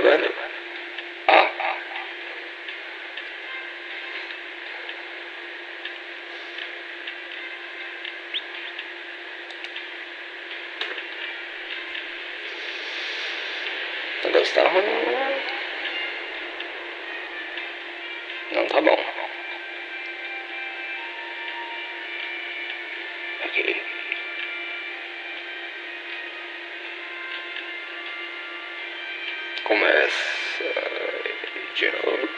programando a está bom. Ok. Começa de novo.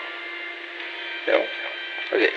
Não? Ok.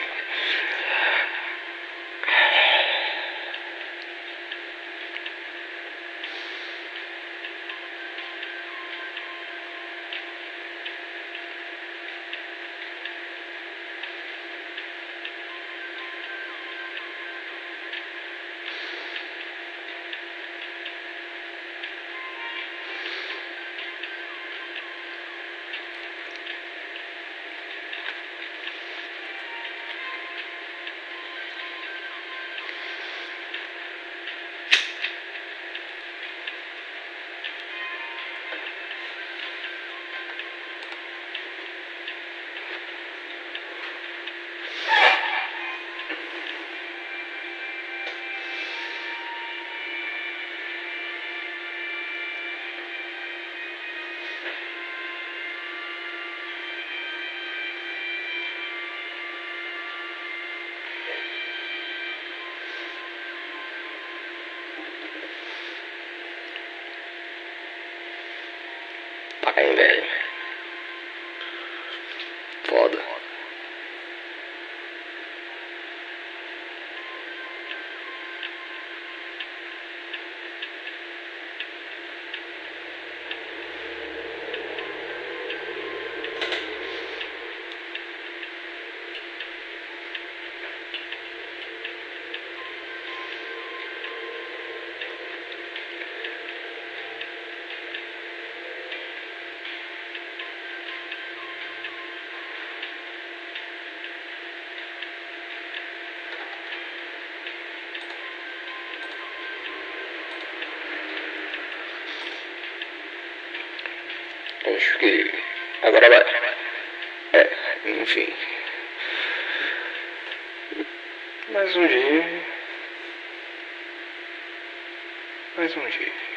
Amen. Acho que agora vai. É, enfim. Mais um dia. Mais um dia.